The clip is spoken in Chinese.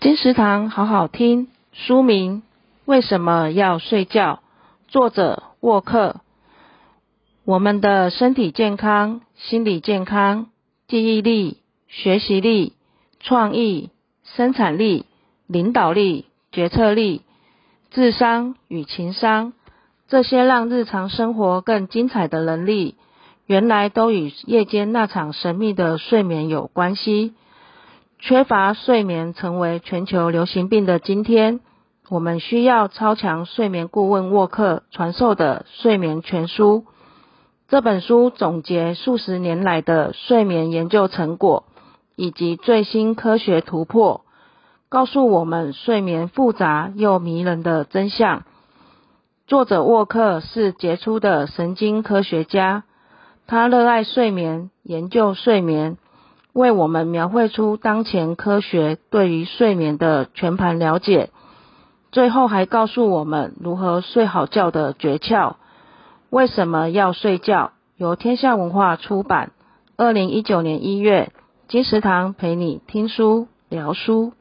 金石堂好好听，书名为什么要睡觉？作者沃克。我们的身体健康、心理健康、记忆力、学习力、创意、生产力、领导力、决策力、智商与情商，这些让日常生活更精彩的能力，原来都与夜间那场神秘的睡眠有关系。缺乏睡眠成为全球流行病的今天，我们需要超强睡眠顾问沃克传授的睡眠全书。这本书总结数十年来的睡眠研究成果以及最新科学突破，告诉我们睡眠复杂又迷人的真相。作者沃克是杰出的神经科学家，他热爱睡眠，研究睡眠。为我们描绘出当前科学对于睡眠的全盘了解，最后还告诉我们如何睡好觉的诀窍。为什么要睡觉？由天下文化出版，二零一九年一月，金石堂陪你听书聊书。